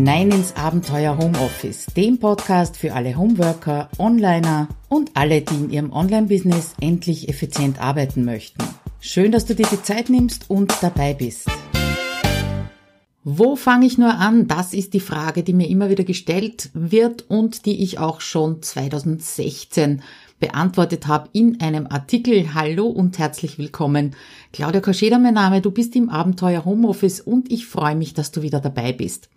hinein ins Abenteuer Homeoffice, dem Podcast für alle Homeworker, Onliner und alle, die in ihrem Online-Business endlich effizient arbeiten möchten. Schön, dass du dir die Zeit nimmst und dabei bist. Wo fange ich nur an? Das ist die Frage, die mir immer wieder gestellt wird und die ich auch schon 2016 beantwortet habe in einem Artikel. Hallo und herzlich willkommen. Claudia Koscheda mein Name, du bist im Abenteuer Homeoffice und ich freue mich, dass du wieder dabei bist.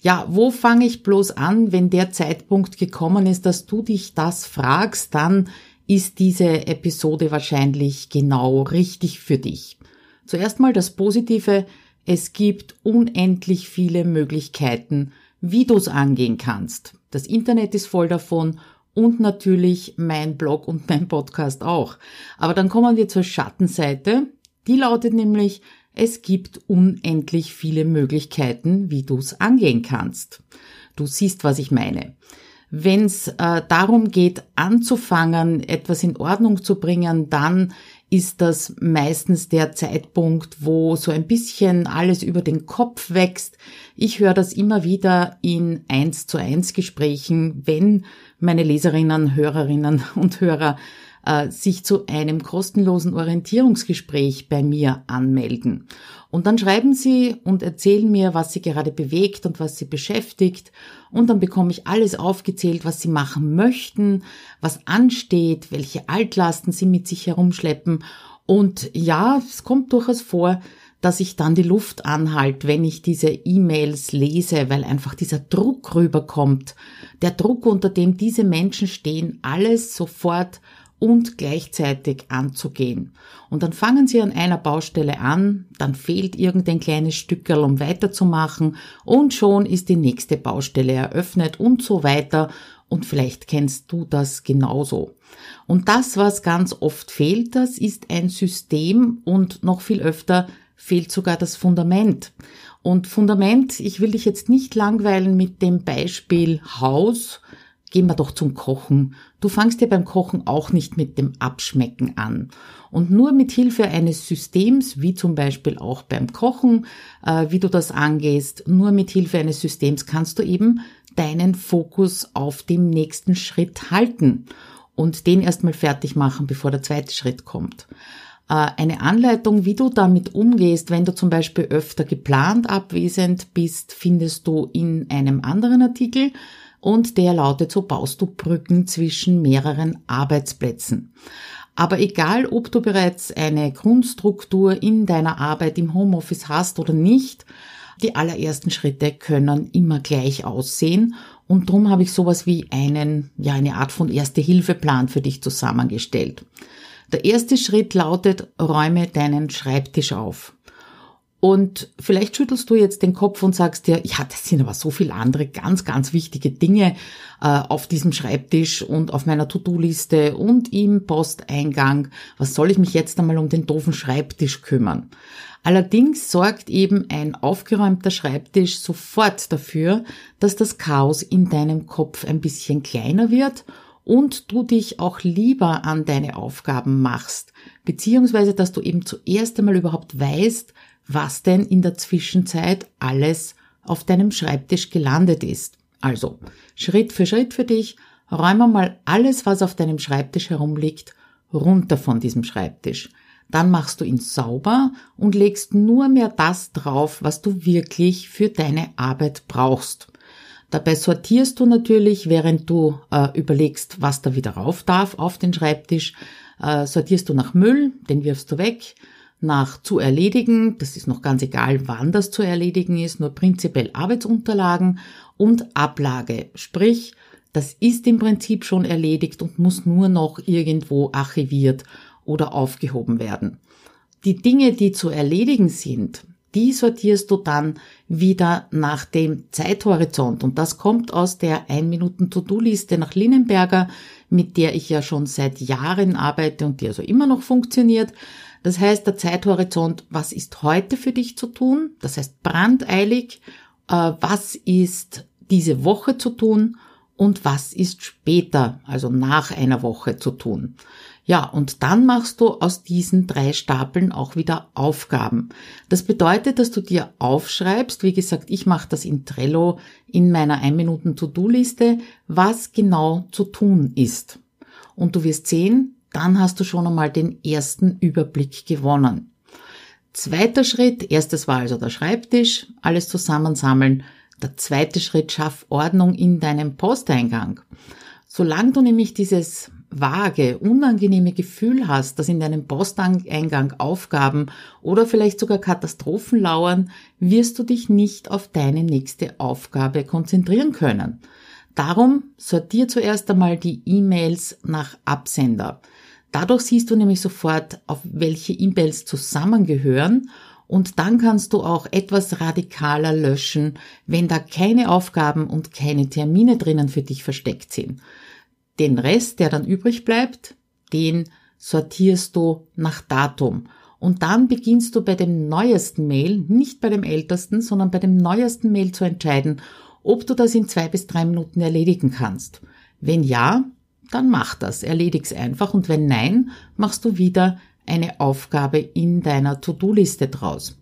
Ja, wo fange ich bloß an, wenn der Zeitpunkt gekommen ist, dass du dich das fragst, dann ist diese Episode wahrscheinlich genau richtig für dich. Zuerst mal das Positive, es gibt unendlich viele Möglichkeiten, wie du es angehen kannst. Das Internet ist voll davon und natürlich mein Blog und mein Podcast auch. Aber dann kommen wir zur Schattenseite. Die lautet nämlich, es gibt unendlich viele Möglichkeiten, wie du es angehen kannst. Du siehst, was ich meine. Wenn es äh, darum geht, anzufangen, etwas in Ordnung zu bringen, dann ist das meistens der Zeitpunkt, wo so ein bisschen alles über den Kopf wächst. Ich höre das immer wieder in eins zu eins Gesprächen, wenn meine Leserinnen, Hörerinnen und Hörer äh, sich zu einem kostenlosen Orientierungsgespräch bei mir anmelden. Und dann schreiben sie und erzählen mir, was sie gerade bewegt und was sie beschäftigt. Und dann bekomme ich alles aufgezählt, was sie machen möchten, was ansteht, welche Altlasten sie mit sich herumschleppen. Und ja, es kommt durchaus vor, dass ich dann die Luft anhalte, wenn ich diese E-Mails lese, weil einfach dieser Druck rüberkommt. Der Druck, unter dem diese Menschen stehen, alles sofort und gleichzeitig anzugehen. Und dann fangen Sie an einer Baustelle an, dann fehlt irgendein kleines Stückerl, um weiterzumachen und schon ist die nächste Baustelle eröffnet und so weiter und vielleicht kennst du das genauso. Und das, was ganz oft fehlt, das ist ein System und noch viel öfter fehlt sogar das Fundament. Und Fundament, ich will dich jetzt nicht langweilen mit dem Beispiel Haus, gehen wir doch zum Kochen. Du fangst ja beim Kochen auch nicht mit dem Abschmecken an. Und nur mit Hilfe eines Systems, wie zum Beispiel auch beim Kochen, äh, wie du das angehst, nur mit Hilfe eines Systems kannst du eben deinen Fokus auf dem nächsten Schritt halten und den erstmal fertig machen, bevor der zweite Schritt kommt. Äh, eine Anleitung, wie du damit umgehst, wenn du zum Beispiel öfter geplant abwesend bist, findest du in einem anderen Artikel und der lautet, so baust du Brücken zwischen mehreren Arbeitsplätzen. Aber egal, ob du bereits eine Grundstruktur in deiner Arbeit im Homeoffice hast oder nicht, die allerersten Schritte können immer gleich aussehen und darum habe ich sowas wie einen, ja, eine Art von Erste-Hilfe-Plan für dich zusammengestellt. Der erste Schritt lautet, räume deinen Schreibtisch auf. Und vielleicht schüttelst du jetzt den Kopf und sagst dir, ja, das sind aber so viele andere ganz, ganz wichtige Dinge äh, auf diesem Schreibtisch und auf meiner To-Do-Liste und im Posteingang. Was soll ich mich jetzt einmal um den doofen Schreibtisch kümmern? Allerdings sorgt eben ein aufgeräumter Schreibtisch sofort dafür, dass das Chaos in deinem Kopf ein bisschen kleiner wird und du dich auch lieber an deine Aufgaben machst, beziehungsweise dass du eben zuerst einmal überhaupt weißt, was denn in der Zwischenzeit alles auf deinem Schreibtisch gelandet ist. Also, Schritt für Schritt für dich, räume mal alles, was auf deinem Schreibtisch herumliegt, runter von diesem Schreibtisch. Dann machst du ihn sauber und legst nur mehr das drauf, was du wirklich für deine Arbeit brauchst. Dabei sortierst du natürlich, während du äh, überlegst, was da wieder rauf darf auf den Schreibtisch, äh, sortierst du nach Müll, den wirfst du weg, nach zu erledigen, das ist noch ganz egal, wann das zu erledigen ist, nur prinzipiell Arbeitsunterlagen und Ablage, sprich, das ist im Prinzip schon erledigt und muss nur noch irgendwo archiviert oder aufgehoben werden. Die Dinge, die zu erledigen sind, die sortierst du dann wieder nach dem Zeithorizont. Und das kommt aus der 1-Minuten-To-Do-Liste nach Linnenberger, mit der ich ja schon seit Jahren arbeite und die also immer noch funktioniert. Das heißt, der Zeithorizont, was ist heute für dich zu tun? Das heißt, brandeilig, äh, was ist diese Woche zu tun und was ist später, also nach einer Woche zu tun. Ja, und dann machst du aus diesen drei Stapeln auch wieder Aufgaben. Das bedeutet, dass du dir aufschreibst, wie gesagt, ich mache das in Trello in meiner 1 Minuten To-Do-Liste, was genau zu tun ist. Und du wirst sehen, dann hast du schon einmal den ersten Überblick gewonnen. Zweiter Schritt, erstes war also der Schreibtisch, alles zusammensammeln. Der zweite Schritt, schaff Ordnung in deinem Posteingang. Solange du nämlich dieses vage, unangenehme Gefühl hast, dass in deinem Posteingang Aufgaben oder vielleicht sogar Katastrophen lauern, wirst du dich nicht auf deine nächste Aufgabe konzentrieren können. Darum sortier zuerst einmal die E-Mails nach Absender. Dadurch siehst du nämlich sofort, auf welche E-Mails zusammengehören und dann kannst du auch etwas radikaler löschen, wenn da keine Aufgaben und keine Termine drinnen für dich versteckt sind. Den Rest, der dann übrig bleibt, den sortierst du nach Datum. Und dann beginnst du bei dem neuesten Mail, nicht bei dem ältesten, sondern bei dem neuesten Mail zu entscheiden, ob du das in zwei bis drei Minuten erledigen kannst. Wenn ja, dann mach das, erledig's einfach und wenn nein, machst du wieder eine Aufgabe in deiner To-Do-Liste draus.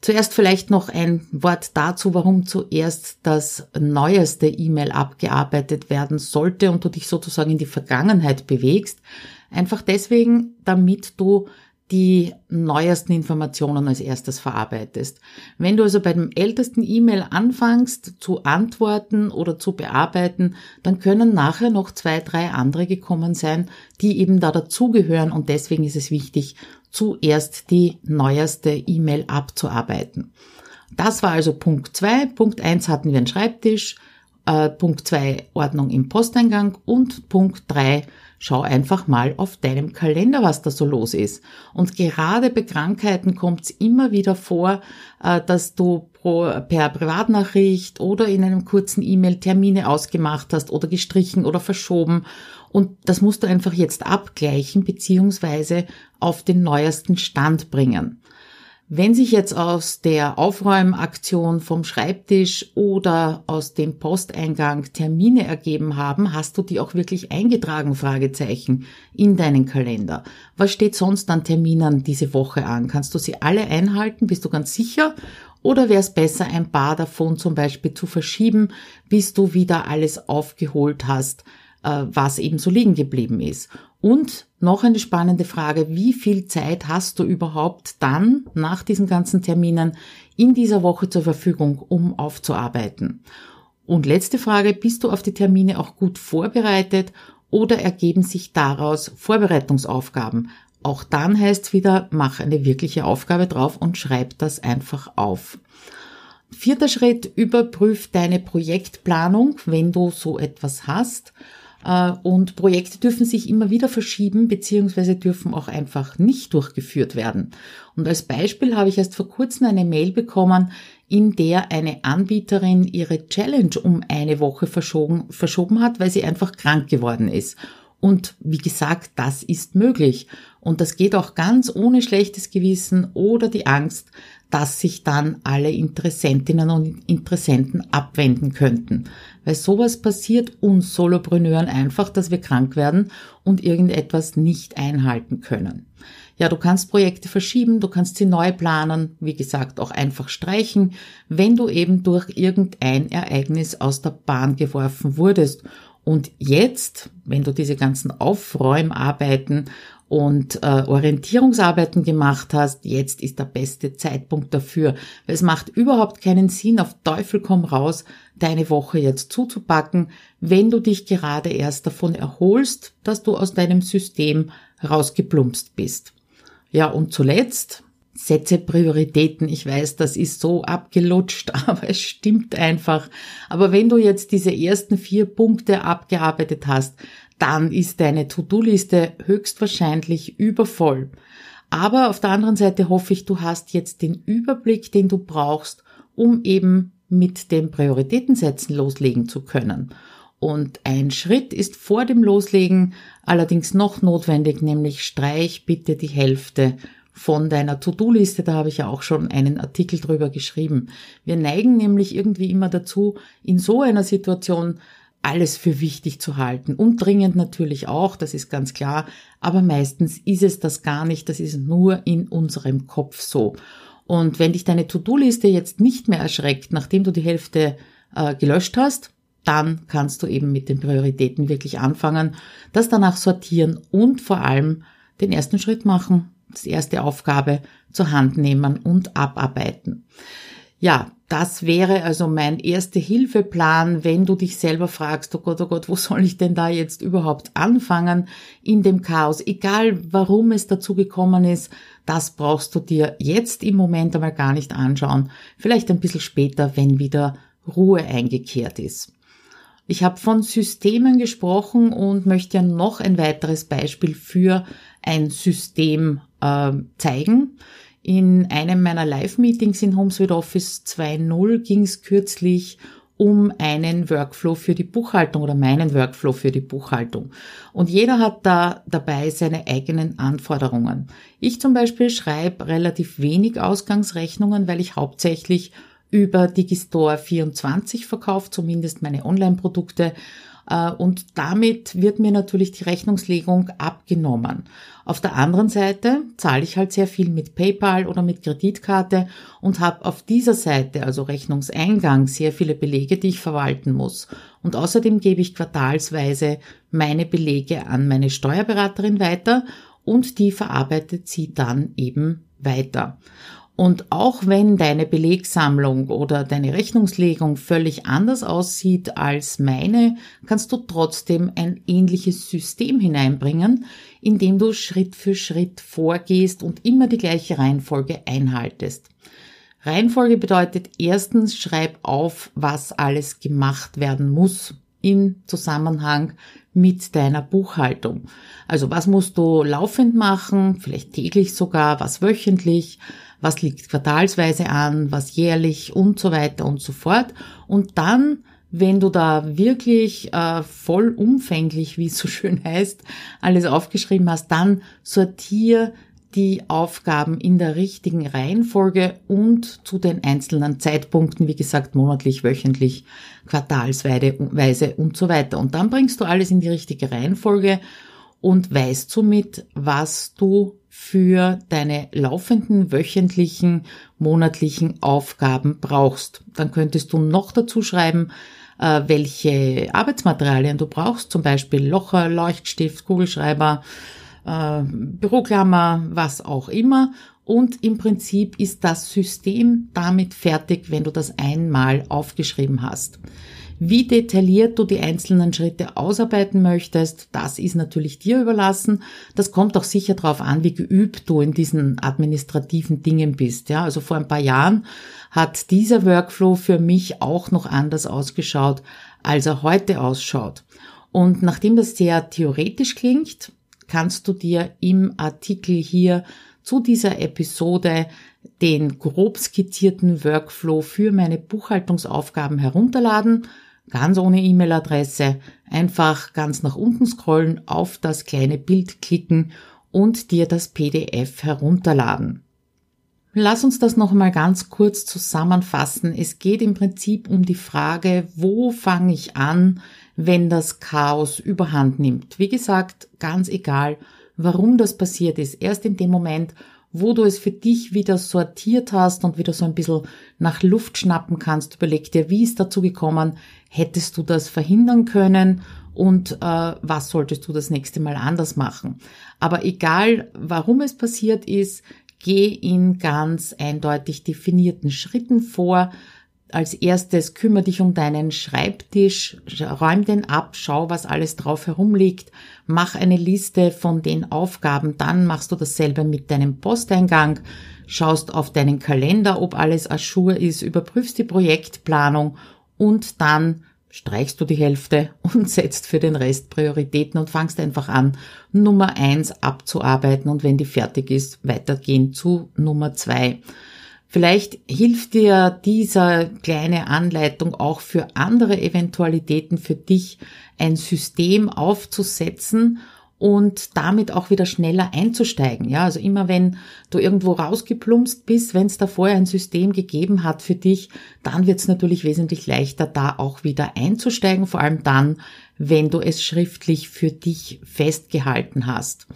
Zuerst vielleicht noch ein Wort dazu, warum zuerst das neueste E-Mail abgearbeitet werden sollte und du dich sozusagen in die Vergangenheit bewegst. Einfach deswegen, damit du die neuesten Informationen als erstes verarbeitest. Wenn du also bei dem ältesten E-Mail anfängst zu antworten oder zu bearbeiten, dann können nachher noch zwei, drei andere gekommen sein, die eben da dazugehören und deswegen ist es wichtig, zuerst die neueste E-Mail abzuarbeiten. Das war also Punkt zwei. Punkt eins hatten wir einen Schreibtisch, äh, Punkt zwei Ordnung im Posteingang und Punkt drei Schau einfach mal auf deinem Kalender, was da so los ist. Und gerade bei Krankheiten kommt es immer wieder vor, äh, dass du per Privatnachricht oder in einem kurzen E-Mail Termine ausgemacht hast oder gestrichen oder verschoben. Und das musst du einfach jetzt abgleichen beziehungsweise auf den neuesten Stand bringen. Wenn sich jetzt aus der Aufräumaktion vom Schreibtisch oder aus dem Posteingang Termine ergeben haben, hast du die auch wirklich eingetragen, Fragezeichen, in deinen Kalender. Was steht sonst an Terminen diese Woche an? Kannst du sie alle einhalten? Bist du ganz sicher? Oder wäre es besser, ein paar davon zum Beispiel zu verschieben, bis du wieder alles aufgeholt hast, was eben so liegen geblieben ist? Und noch eine spannende Frage, wie viel Zeit hast du überhaupt dann nach diesen ganzen Terminen in dieser Woche zur Verfügung, um aufzuarbeiten? Und letzte Frage, bist du auf die Termine auch gut vorbereitet oder ergeben sich daraus Vorbereitungsaufgaben? Auch dann heißt wieder, mach eine wirkliche Aufgabe drauf und schreib das einfach auf. Vierter Schritt, überprüf deine Projektplanung, wenn du so etwas hast äh, und Projekte dürfen sich immer wieder verschieben beziehungsweise dürfen auch einfach nicht durchgeführt werden. Und als Beispiel habe ich erst vor kurzem eine Mail bekommen, in der eine Anbieterin ihre Challenge um eine Woche verschoben, verschoben hat, weil sie einfach krank geworden ist. Und wie gesagt, das ist möglich. Und das geht auch ganz ohne schlechtes Gewissen oder die Angst, dass sich dann alle Interessentinnen und Interessenten abwenden könnten. Weil sowas passiert uns Solopreneuren einfach, dass wir krank werden und irgendetwas nicht einhalten können. Ja, du kannst Projekte verschieben, du kannst sie neu planen, wie gesagt, auch einfach streichen, wenn du eben durch irgendein Ereignis aus der Bahn geworfen wurdest. Und jetzt, wenn du diese ganzen Aufräumarbeiten und äh, Orientierungsarbeiten gemacht hast, jetzt ist der beste Zeitpunkt dafür. Es macht überhaupt keinen Sinn, auf Teufel komm raus, deine Woche jetzt zuzupacken, wenn du dich gerade erst davon erholst, dass du aus deinem System rausgeplumpst bist. Ja, und zuletzt, setze Prioritäten. Ich weiß, das ist so abgelutscht, aber es stimmt einfach. Aber wenn du jetzt diese ersten vier Punkte abgearbeitet hast, dann ist deine To-Do-Liste höchstwahrscheinlich übervoll. Aber auf der anderen Seite hoffe ich, du hast jetzt den Überblick, den du brauchst, um eben mit dem Prioritätensetzen loslegen zu können. Und ein Schritt ist vor dem Loslegen allerdings noch notwendig, nämlich streich bitte die Hälfte von deiner To-Do-Liste. Da habe ich ja auch schon einen Artikel drüber geschrieben. Wir neigen nämlich irgendwie immer dazu, in so einer Situation alles für wichtig zu halten. Und dringend natürlich auch, das ist ganz klar, aber meistens ist es das gar nicht, das ist nur in unserem Kopf so. Und wenn dich deine To-Do-Liste jetzt nicht mehr erschreckt, nachdem du die Hälfte äh, gelöscht hast, dann kannst du eben mit den Prioritäten wirklich anfangen, das danach sortieren und vor allem den ersten Schritt machen, das erste Aufgabe zur Hand nehmen und abarbeiten. Ja, das wäre also mein erste Hilfeplan, wenn du dich selber fragst, oh Gott, oh Gott, wo soll ich denn da jetzt überhaupt anfangen in dem Chaos? Egal, warum es dazu gekommen ist, das brauchst du dir jetzt im Moment einmal gar nicht anschauen. Vielleicht ein bisschen später, wenn wieder Ruhe eingekehrt ist. Ich habe von Systemen gesprochen und möchte ja noch ein weiteres Beispiel für ein System äh, zeigen. In einem meiner Live-Meetings in HomeSuite Office 2.0 ging es kürzlich um einen Workflow für die Buchhaltung oder meinen Workflow für die Buchhaltung. Und jeder hat da dabei seine eigenen Anforderungen. Ich zum Beispiel schreibe relativ wenig Ausgangsrechnungen, weil ich hauptsächlich über Digistore 24 verkauft, zumindest meine Online-Produkte. Äh, und damit wird mir natürlich die Rechnungslegung abgenommen. Auf der anderen Seite zahle ich halt sehr viel mit PayPal oder mit Kreditkarte und habe auf dieser Seite, also Rechnungseingang, sehr viele Belege, die ich verwalten muss. Und außerdem gebe ich quartalsweise meine Belege an meine Steuerberaterin weiter und die verarbeitet sie dann eben weiter. Und auch wenn deine Belegsammlung oder deine Rechnungslegung völlig anders aussieht als meine, kannst du trotzdem ein ähnliches System hineinbringen, indem du Schritt für Schritt vorgehst und immer die gleiche Reihenfolge einhaltest. Reihenfolge bedeutet erstens, schreib auf, was alles gemacht werden muss im Zusammenhang mit deiner Buchhaltung. Also was musst du laufend machen, vielleicht täglich sogar, was wöchentlich, was liegt quartalsweise an, was jährlich und so weiter und so fort. Und dann, wenn du da wirklich äh, vollumfänglich, wie es so schön heißt, alles aufgeschrieben hast, dann sortier die Aufgaben in der richtigen Reihenfolge und zu den einzelnen Zeitpunkten, wie gesagt, monatlich, wöchentlich, quartalsweise und so weiter. Und dann bringst du alles in die richtige Reihenfolge und weißt somit, was du für deine laufenden wöchentlichen, monatlichen Aufgaben brauchst. Dann könntest du noch dazu schreiben, äh, welche Arbeitsmaterialien du brauchst, zum Beispiel Locher, Leuchtstift, Kugelschreiber, äh, Büroklammer, was auch immer. Und im Prinzip ist das System damit fertig, wenn du das einmal aufgeschrieben hast. Wie detailliert du die einzelnen Schritte ausarbeiten möchtest, das ist natürlich dir überlassen. Das kommt auch sicher darauf an, wie geübt du in diesen administrativen Dingen bist. Ja, also vor ein paar Jahren hat dieser Workflow für mich auch noch anders ausgeschaut, als er heute ausschaut. Und nachdem das sehr theoretisch klingt, kannst du dir im Artikel hier zu dieser Episode den grob skizzierten Workflow für meine Buchhaltungsaufgaben herunterladen ganz ohne E-Mail-Adresse, einfach ganz nach unten scrollen, auf das kleine Bild klicken und dir das PDF herunterladen. Lass uns das noch mal ganz kurz zusammenfassen. Es geht im Prinzip um die Frage, wo fange ich an, wenn das Chaos überhand nimmt. Wie gesagt, ganz egal, warum das passiert ist. Erst in dem Moment, wo du es für dich wieder sortiert hast und wieder so ein bisschen nach Luft schnappen kannst, überleg dir, wie ist dazu gekommen, hättest du das verhindern können? Und äh, was solltest du das nächste Mal anders machen. Aber egal, warum es passiert ist, geh in ganz eindeutig definierten Schritten vor, als erstes kümmere dich um deinen Schreibtisch, räum den ab, schau, was alles drauf herumliegt, mach eine Liste von den Aufgaben, dann machst du dasselbe mit deinem Posteingang, schaust auf deinen Kalender, ob alles ajour ist, überprüfst die Projektplanung und dann streichst du die Hälfte und setzt für den Rest Prioritäten und fangst einfach an, Nummer eins abzuarbeiten und wenn die fertig ist, weitergehen zu Nummer zwei. Vielleicht hilft dir diese kleine Anleitung auch für andere Eventualitäten für dich ein System aufzusetzen und damit auch wieder schneller einzusteigen. Ja, also immer wenn du irgendwo rausgeplumpst bist, wenn es da vorher ein System gegeben hat für dich, dann wird es natürlich wesentlich leichter, da auch wieder einzusteigen, vor allem dann, wenn du es schriftlich für dich festgehalten hast.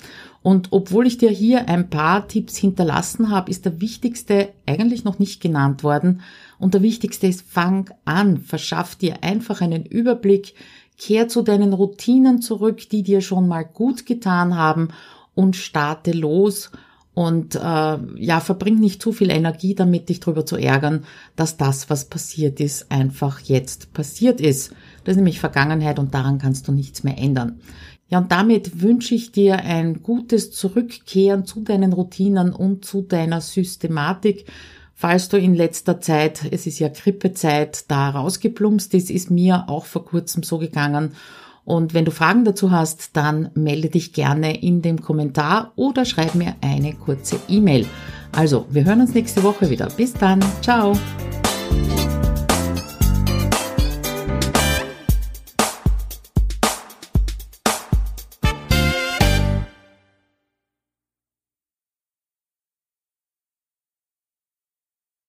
Und obwohl ich dir hier ein paar Tipps hinterlassen habe, ist der wichtigste eigentlich noch nicht genannt worden. Und der wichtigste ist, fang an, verschaff dir einfach einen Überblick, Kehr zu deinen Routinen zurück, die dir schon mal gut getan haben und starte los und äh, ja, verbring nicht zu viel Energie damit, dich darüber zu ärgern, dass das, was passiert ist, einfach jetzt passiert ist. Das ist nämlich Vergangenheit und daran kannst du nichts mehr ändern. Ja, und damit wünsche ich dir ein gutes Zurückkehren zu deinen Routinen und zu deiner Systematik Falls du in letzter Zeit, es ist ja Grippezeit, da rausgeplumpst ist, ist mir auch vor kurzem so gegangen. Und wenn du Fragen dazu hast, dann melde dich gerne in dem Kommentar oder schreib mir eine kurze E-Mail. Also, wir hören uns nächste Woche wieder. Bis dann. Ciao.